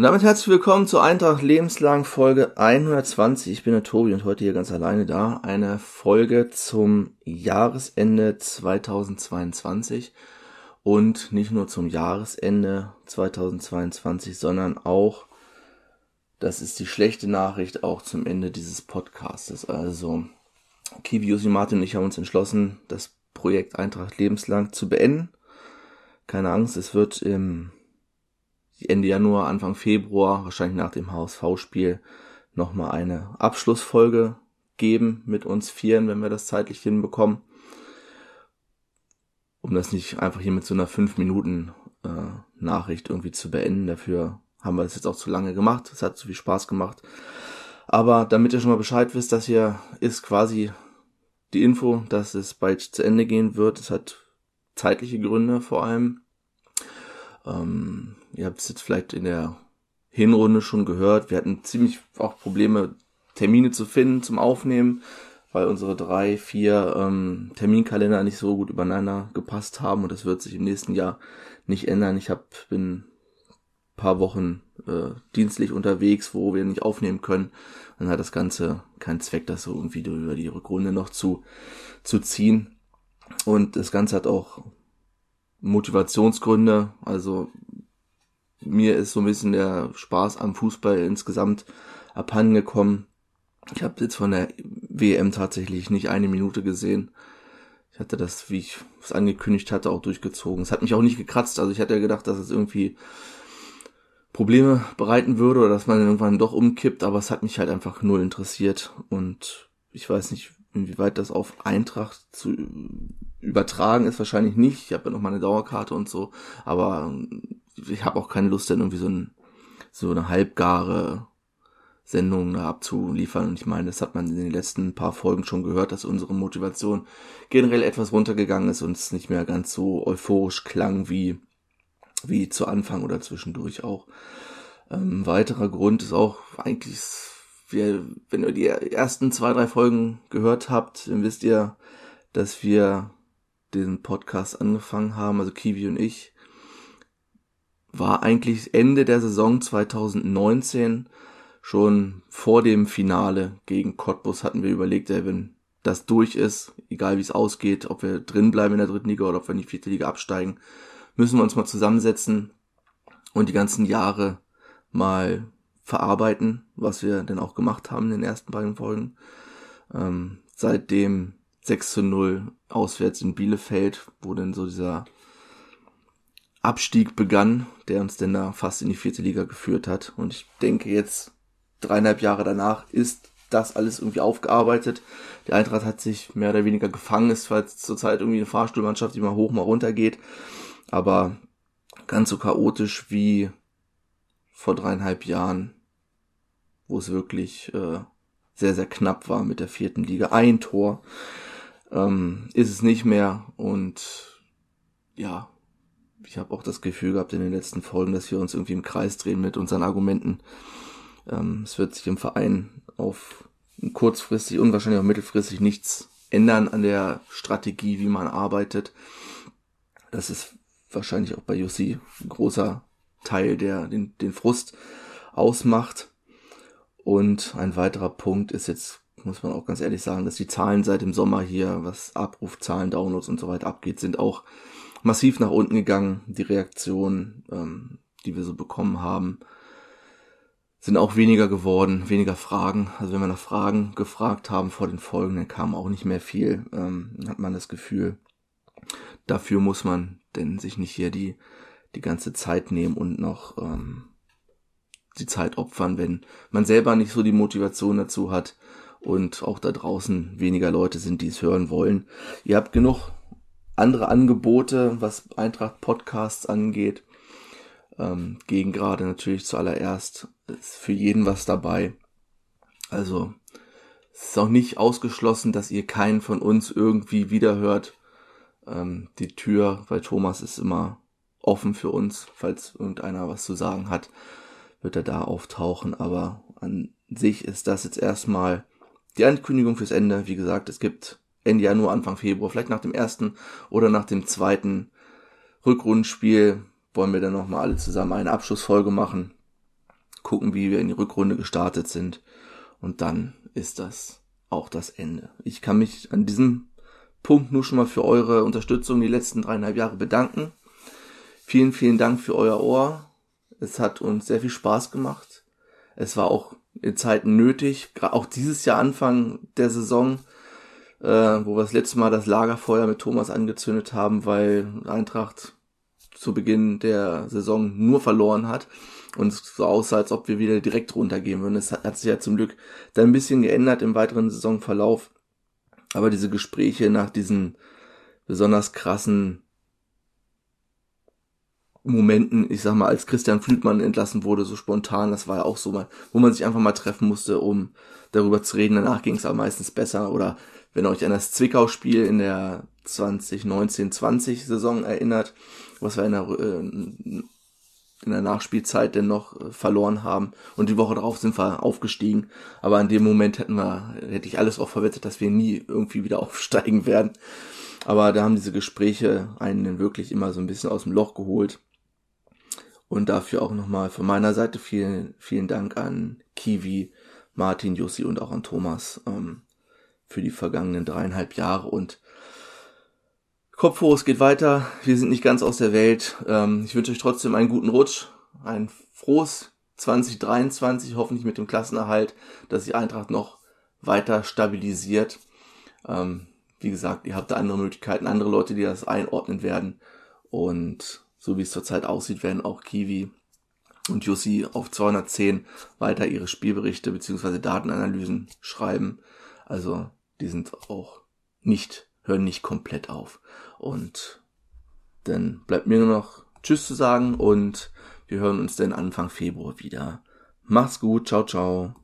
Und damit herzlich willkommen zur Eintracht Lebenslang Folge 120. Ich bin der Tobi und heute hier ganz alleine da. Eine Folge zum Jahresende 2022 und nicht nur zum Jahresende 2022, sondern auch, das ist die schlechte Nachricht, auch zum Ende dieses Podcastes. Also Kiwi, Josi, Martin und ich haben uns entschlossen, das Projekt Eintracht Lebenslang zu beenden. Keine Angst, es wird im Ende Januar, Anfang Februar, wahrscheinlich nach dem HSV-Spiel, nochmal eine Abschlussfolge geben mit uns Vieren, wenn wir das zeitlich hinbekommen. Um das nicht einfach hier mit so einer 5 Minuten äh, Nachricht irgendwie zu beenden. Dafür haben wir das jetzt auch zu lange gemacht. Es hat zu viel Spaß gemacht. Aber damit ihr schon mal Bescheid wisst, das hier ist quasi die Info, dass es bald zu Ende gehen wird. Es hat zeitliche Gründe vor allem. Ähm, ihr habt es jetzt vielleicht in der Hinrunde schon gehört. Wir hatten ziemlich auch Probleme, Termine zu finden zum Aufnehmen, weil unsere drei, vier ähm, Terminkalender nicht so gut übereinander gepasst haben und das wird sich im nächsten Jahr nicht ändern. Ich hab, bin paar Wochen äh, dienstlich unterwegs, wo wir nicht aufnehmen können. Dann hat das Ganze keinen Zweck, das so irgendwie über die Rückrunde noch zu, zu ziehen. Und das Ganze hat auch Motivationsgründe. Also mir ist so ein bisschen der Spaß am Fußball insgesamt abhanden gekommen. Ich habe jetzt von der WM tatsächlich nicht eine Minute gesehen. Ich hatte das, wie ich es angekündigt hatte, auch durchgezogen. Es hat mich auch nicht gekratzt. Also ich hatte ja gedacht, dass es irgendwie Probleme bereiten würde oder dass man irgendwann doch umkippt, aber es hat mich halt einfach null interessiert und ich weiß nicht, inwieweit das auf Eintracht zu übertragen ist, wahrscheinlich nicht. Ich habe ja noch mal eine Dauerkarte und so, aber ich habe auch keine Lust, dann irgendwie so, ein, so eine halbgare Sendung da abzuliefern. Und ich meine, das hat man in den letzten paar Folgen schon gehört, dass unsere Motivation generell etwas runtergegangen ist und es nicht mehr ganz so euphorisch klang wie, wie zu Anfang oder zwischendurch auch. Ähm, weiterer Grund ist auch eigentlich, wir, wenn ihr die ersten zwei, drei Folgen gehört habt, dann wisst ihr, dass wir den Podcast angefangen haben, also Kiwi und ich, war eigentlich Ende der Saison 2019 schon vor dem Finale gegen Cottbus hatten wir überlegt, ey, wenn das durch ist, egal wie es ausgeht, ob wir drin bleiben in der dritten Liga oder ob wir in die vierte Liga absteigen, müssen wir uns mal zusammensetzen und die ganzen Jahre mal verarbeiten, was wir denn auch gemacht haben in den ersten beiden Folgen. Ähm, seit dem 6 zu 0 auswärts in Bielefeld, wo dann so dieser Abstieg begann, der uns denn da fast in die vierte Liga geführt hat. Und ich denke jetzt, dreieinhalb Jahre danach, ist das alles irgendwie aufgearbeitet. Die Eintracht hat sich mehr oder weniger gefangen, ist zwar zurzeit irgendwie eine Fahrstuhlmannschaft, die mal hoch, mal runter geht, aber ganz so chaotisch wie vor dreieinhalb Jahren, wo es wirklich äh, sehr, sehr knapp war mit der vierten Liga. Ein Tor ähm, ist es nicht mehr und ja, ich habe auch das Gefühl gehabt in den letzten Folgen, dass wir uns irgendwie im Kreis drehen mit unseren Argumenten. Ähm, es wird sich im Verein auf kurzfristig und wahrscheinlich auch mittelfristig nichts ändern an der Strategie, wie man arbeitet. Das ist wahrscheinlich auch bei Jussi ein großer Teil, der den, den Frust ausmacht. Und ein weiterer Punkt ist jetzt, muss man auch ganz ehrlich sagen, dass die Zahlen seit dem Sommer hier, was Abrufzahlen, Downloads und so weiter abgeht, sind auch massiv nach unten gegangen. Die Reaktionen, ähm, die wir so bekommen haben, sind auch weniger geworden, weniger Fragen. Also wenn wir nach Fragen gefragt haben vor den Folgen, dann kam auch nicht mehr viel. Ähm, hat man das Gefühl, dafür muss man denn sich nicht hier die, die ganze Zeit nehmen und noch ähm, die Zeit opfern, wenn man selber nicht so die Motivation dazu hat und auch da draußen weniger Leute sind, die es hören wollen. Ihr habt genug andere Angebote, was Eintracht Podcasts angeht. Ähm, gegen gerade natürlich zuallererst ist für jeden was dabei. Also es ist auch nicht ausgeschlossen, dass ihr keinen von uns irgendwie wiederhört. Ähm, die Tür bei Thomas ist immer offen für uns. Falls irgendeiner was zu sagen hat, wird er da auftauchen. Aber an sich ist das jetzt erstmal die Ankündigung fürs Ende. Wie gesagt, es gibt Ende Januar, Anfang Februar, vielleicht nach dem ersten oder nach dem zweiten Rückrundenspiel wollen wir dann nochmal alle zusammen eine Abschlussfolge machen. gucken, wie wir in die Rückrunde gestartet sind. Und dann ist das auch das Ende. Ich kann mich an diesem Punkt nur schon mal für eure Unterstützung die letzten dreieinhalb Jahre bedanken. Vielen, vielen Dank für euer Ohr. Es hat uns sehr viel Spaß gemacht. Es war auch in Zeiten nötig, auch dieses Jahr Anfang der Saison, äh, wo wir das letzte Mal das Lagerfeuer mit Thomas angezündet haben, weil Eintracht zu Beginn der Saison nur verloren hat und es so aussah, als ob wir wieder direkt runtergehen würden. Es hat, hat sich ja zum Glück dann ein bisschen geändert im weiteren Saisonverlauf. Aber diese Gespräche nach diesen besonders krassen Momenten, ich sag mal, als Christian Flütmann entlassen wurde, so spontan, das war ja auch so mal, wo man sich einfach mal treffen musste, um darüber zu reden. Danach ging es aber meistens besser. Oder wenn ihr euch an das Zwickau-Spiel in der 2019-20 Saison erinnert, was wir in der, äh, in der Nachspielzeit denn noch äh, verloren haben. Und die Woche darauf sind wir aufgestiegen. Aber in dem Moment hätten wir, hätte ich alles auch verwettet, dass wir nie irgendwie wieder aufsteigen werden. Aber da haben diese Gespräche einen wirklich immer so ein bisschen aus dem Loch geholt. Und dafür auch nochmal von meiner Seite vielen, vielen Dank an Kiwi, Martin, Jussi und auch an Thomas ähm, für die vergangenen dreieinhalb Jahre. Und Kopf hoch, es geht weiter. Wir sind nicht ganz aus der Welt. Ähm, ich wünsche euch trotzdem einen guten Rutsch, ein frohes 2023, hoffentlich mit dem Klassenerhalt, dass sich Eintracht noch weiter stabilisiert. Ähm, wie gesagt, ihr habt da andere Möglichkeiten, andere Leute, die das einordnen werden. Und so wie es zurzeit aussieht, werden auch Kiwi und Jussi auf 210 weiter ihre Spielberichte bzw. Datenanalysen schreiben. Also die sind auch nicht, hören nicht komplett auf. Und dann bleibt mir nur noch Tschüss zu sagen und wir hören uns dann Anfang Februar wieder. Macht's gut, ciao, ciao.